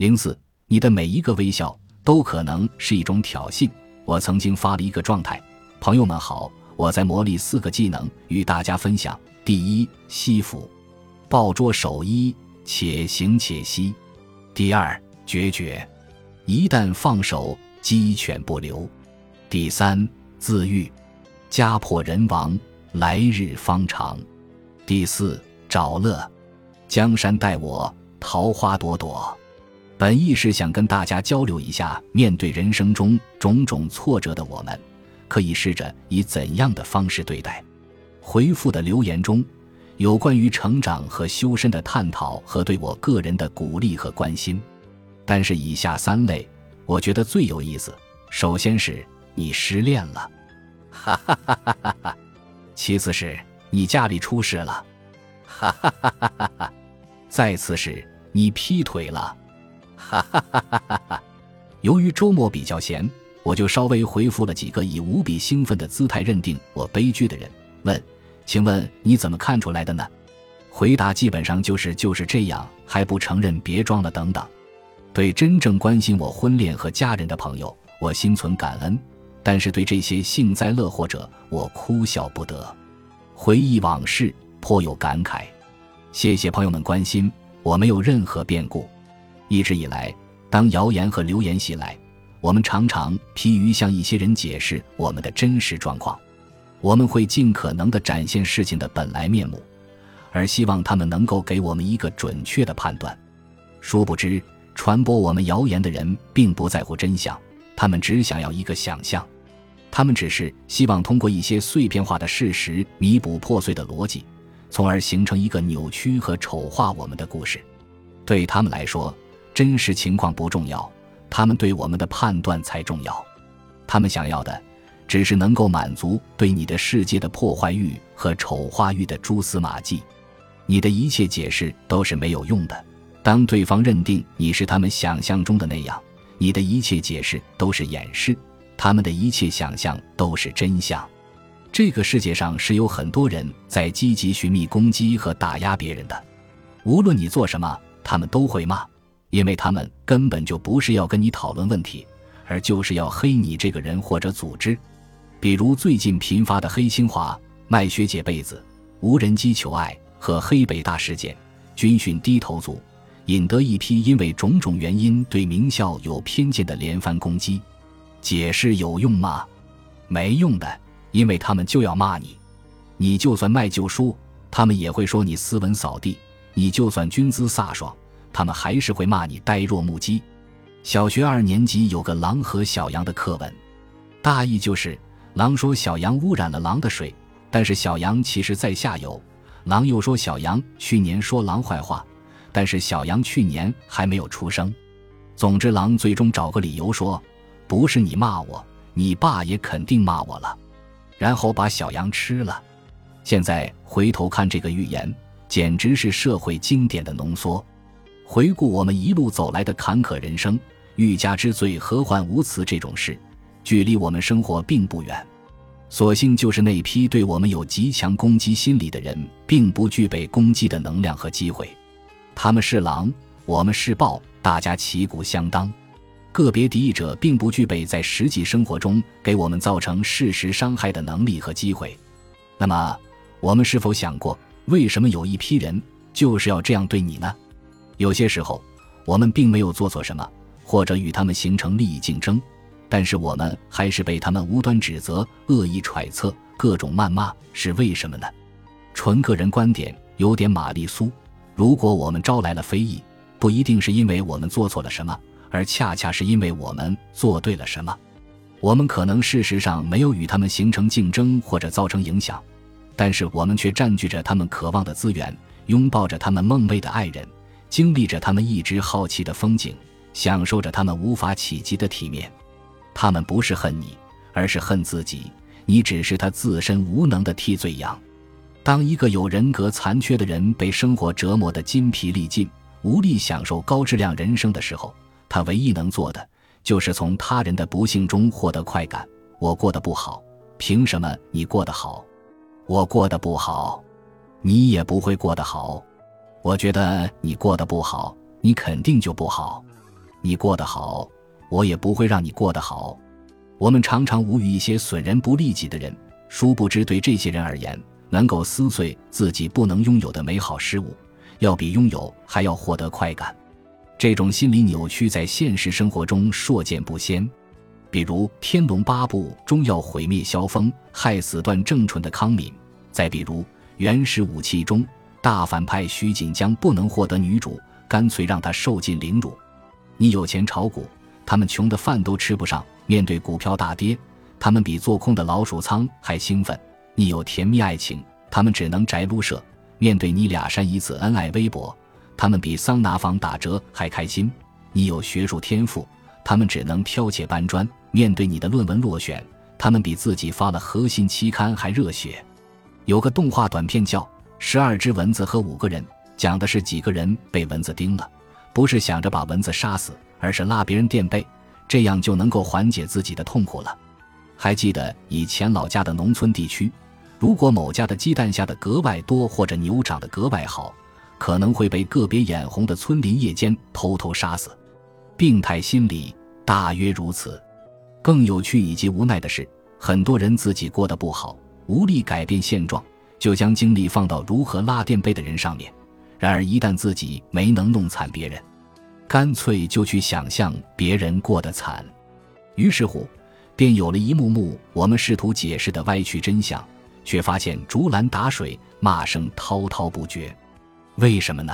零四，你的每一个微笑都可能是一种挑衅。我曾经发了一个状态：朋友们好，我在磨砺四个技能与大家分享。第一，吸腹，抱桌守一，且行且息；第二，决绝，一旦放手，鸡犬不留；第三，自愈，家破人亡，来日方长；第四，找乐，江山待我，桃花朵朵。本意是想跟大家交流一下，面对人生中种种挫折的我们，可以试着以怎样的方式对待。回复的留言中有关于成长和修身的探讨和对我个人的鼓励和关心，但是以下三类我觉得最有意思。首先是你失恋了，哈哈哈哈哈哈；其次是你家里出事了，哈哈哈哈哈哈；再次是你劈腿了。哈哈哈哈哈！由于周末比较闲，我就稍微回复了几个以无比兴奋的姿态认定我悲剧的人，问：“请问你怎么看出来的呢？”回答基本上就是就是这样，还不承认，别装了等等。对真正关心我婚恋和家人的朋友，我心存感恩；但是对这些幸灾乐祸者，我哭笑不得。回忆往事，颇有感慨。谢谢朋友们关心，我没有任何变故。一直以来，当谣言和流言袭来，我们常常疲于向一些人解释我们的真实状况。我们会尽可能地展现事情的本来面目，而希望他们能够给我们一个准确的判断。殊不知，传播我们谣言的人并不在乎真相，他们只想要一个想象，他们只是希望通过一些碎片化的事实弥补破碎的逻辑，从而形成一个扭曲和丑化我们的故事。对他们来说，真实情况不重要，他们对我们的判断才重要。他们想要的，只是能够满足对你的世界的破坏欲和丑化欲的蛛丝马迹。你的一切解释都是没有用的。当对方认定你是他们想象中的那样，你的一切解释都是掩饰，他们的一切想象都是真相。这个世界上是有很多人在积极寻觅攻击和打压别人的，无论你做什么，他们都会骂。因为他们根本就不是要跟你讨论问题，而就是要黑你这个人或者组织。比如最近频发的黑清华、卖学姐被子、无人机求爱和黑北大事件，军训低头族，引得一批因为种种原因对名校有偏见的连番攻击。解释有用吗？没用的，因为他们就要骂你。你就算卖旧书，他们也会说你斯文扫地；你就算军姿飒爽。他们还是会骂你呆若木鸡。小学二年级有个狼和小羊的课文，大意就是狼说小羊污染了狼的水，但是小羊其实在下游。狼又说小羊去年说狼坏话，但是小羊去年还没有出生。总之，狼最终找个理由说，不是你骂我，你爸也肯定骂我了，然后把小羊吃了。现在回头看这个寓言，简直是社会经典的浓缩。回顾我们一路走来的坎坷人生，欲加之罪，何患无辞？这种事，距离我们生活并不远。所幸就是那批对我们有极强攻击心理的人，并不具备攻击的能量和机会。他们是狼，我们是豹，大家旗鼓相当。个别敌意者并不具备在实际生活中给我们造成事实伤害的能力和机会。那么，我们是否想过，为什么有一批人就是要这样对你呢？有些时候，我们并没有做错什么，或者与他们形成利益竞争，但是我们还是被他们无端指责、恶意揣测、各种谩骂，是为什么呢？纯个人观点，有点玛丽苏。如果我们招来了非议，不一定是因为我们做错了什么，而恰恰是因为我们做对了什么。我们可能事实上没有与他们形成竞争或者造成影响，但是我们却占据着他们渴望的资源，拥抱着他们梦寐的爱人。经历着他们一直好奇的风景，享受着他们无法企及的体面。他们不是恨你，而是恨自己。你只是他自身无能的替罪羊。当一个有人格残缺的人被生活折磨得筋疲力尽，无力享受高质量人生的时候，他唯一能做的就是从他人的不幸中获得快感。我过得不好，凭什么你过得好？我过得不好，你也不会过得好。我觉得你过得不好，你肯定就不好。你过得好，我也不会让你过得好。我们常常无语一些损人不利己的人，殊不知对这些人而言，能够撕碎自己不能拥有的美好事物，要比拥有还要获得快感。这种心理扭曲在现实生活中硕见不鲜，比如《天龙八部》中要毁灭萧峰、害死段正淳的康敏；再比如《原始武器》中大反派徐锦江不能获得女主，干脆让她受尽凌辱。你有钱炒股，他们穷的饭都吃不上；面对股票大跌，他们比做空的老鼠仓还兴奋。你有甜蜜爱情，他们只能宅撸社；面对你俩删一次恩爱微博，他们比桑拿房打折还开心。你有学术天赋，他们只能剽窃搬砖；面对你的论文落选，他们比自己发了核心期刊还热血。有个动画短片叫《十二只蚊子和五个人》，讲的是几个人被蚊子叮了，不是想着把蚊子杀死，而是拉别人垫背，这样就能够缓解自己的痛苦了。还记得以前老家的农村地区，如果某家的鸡蛋下的格外多，或者牛长得格外好，可能会被个别眼红的村民夜间偷偷杀死。病态心理大约如此。更有趣以及无奈的是，很多人自己过得不好，无力改变现状，就将精力放到如何拉垫背的人上面。然而一旦自己没能弄惨别人，干脆就去想象别人过得惨，于是乎。便有了一幕幕我们试图解释的歪曲真相，却发现竹篮打水，骂声滔滔不绝。为什么呢？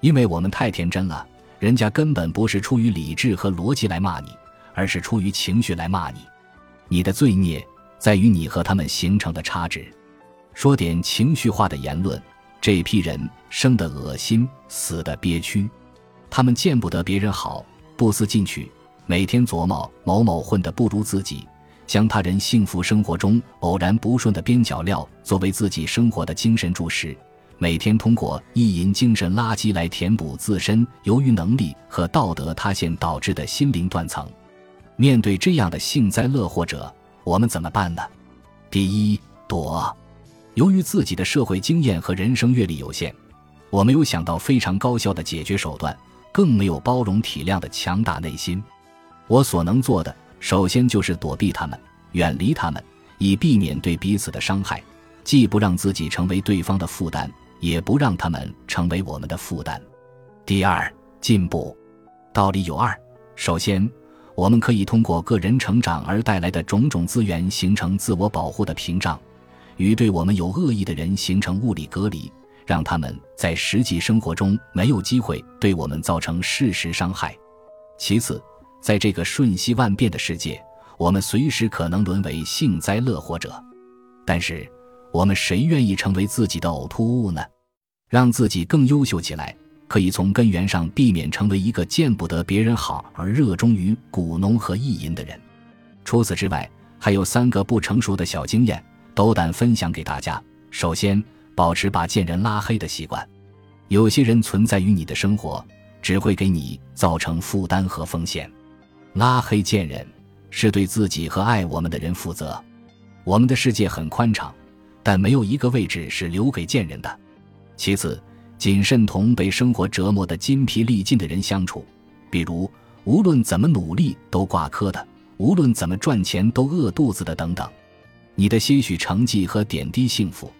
因为我们太天真了，人家根本不是出于理智和逻辑来骂你，而是出于情绪来骂你。你的罪孽在于你和他们形成的差值。说点情绪化的言论，这批人生的恶心，死的憋屈，他们见不得别人好，不思进取。每天琢磨某某混得不如自己，将他人幸福生活中偶然不顺的边角料作为自己生活的精神注释，每天通过意淫精神垃圾来填补自身由于能力和道德塌陷导致的心灵断层。面对这样的幸灾乐祸者，我们怎么办呢？第一，躲。由于自己的社会经验和人生阅历有限，我没有想到非常高效的解决手段，更没有包容体谅的强大内心。我所能做的，首先就是躲避他们，远离他们，以避免对彼此的伤害，既不让自己成为对方的负担，也不让他们成为我们的负担。第二，进步，道理有二：首先，我们可以通过个人成长而带来的种种资源，形成自我保护的屏障，与对我们有恶意的人形成物理隔离，让他们在实际生活中没有机会对我们造成事实伤害。其次，在这个瞬息万变的世界，我们随时可能沦为幸灾乐祸者。但是，我们谁愿意成为自己的呕吐物呢？让自己更优秀起来，可以从根源上避免成为一个见不得别人好而热衷于鼓弄和意淫的人。除此之外，还有三个不成熟的小经验，斗胆分享给大家。首先，保持把贱人拉黑的习惯。有些人存在于你的生活，只会给你造成负担和风险。拉黑贱人，是对自己和爱我们的人负责。我们的世界很宽敞，但没有一个位置是留给贱人的。其次，谨慎同被生活折磨得筋疲力尽的人相处，比如无论怎么努力都挂科的，无论怎么赚钱都饿肚子的等等。你的些许成绩和点滴幸福，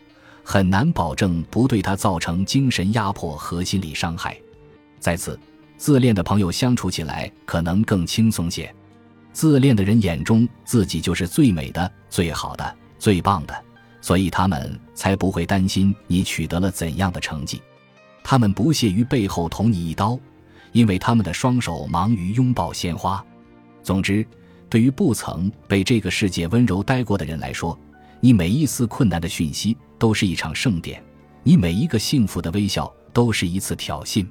很难保证不对他造成精神压迫和心理伤害。再次。自恋的朋友相处起来可能更轻松些。自恋的人眼中自己就是最美的、最好的、最棒的，所以他们才不会担心你取得了怎样的成绩。他们不屑于背后捅你一刀，因为他们的双手忙于拥抱鲜花。总之，对于不曾被这个世界温柔待过的人来说，你每一丝困难的讯息都是一场盛典，你每一个幸福的微笑都是一次挑衅。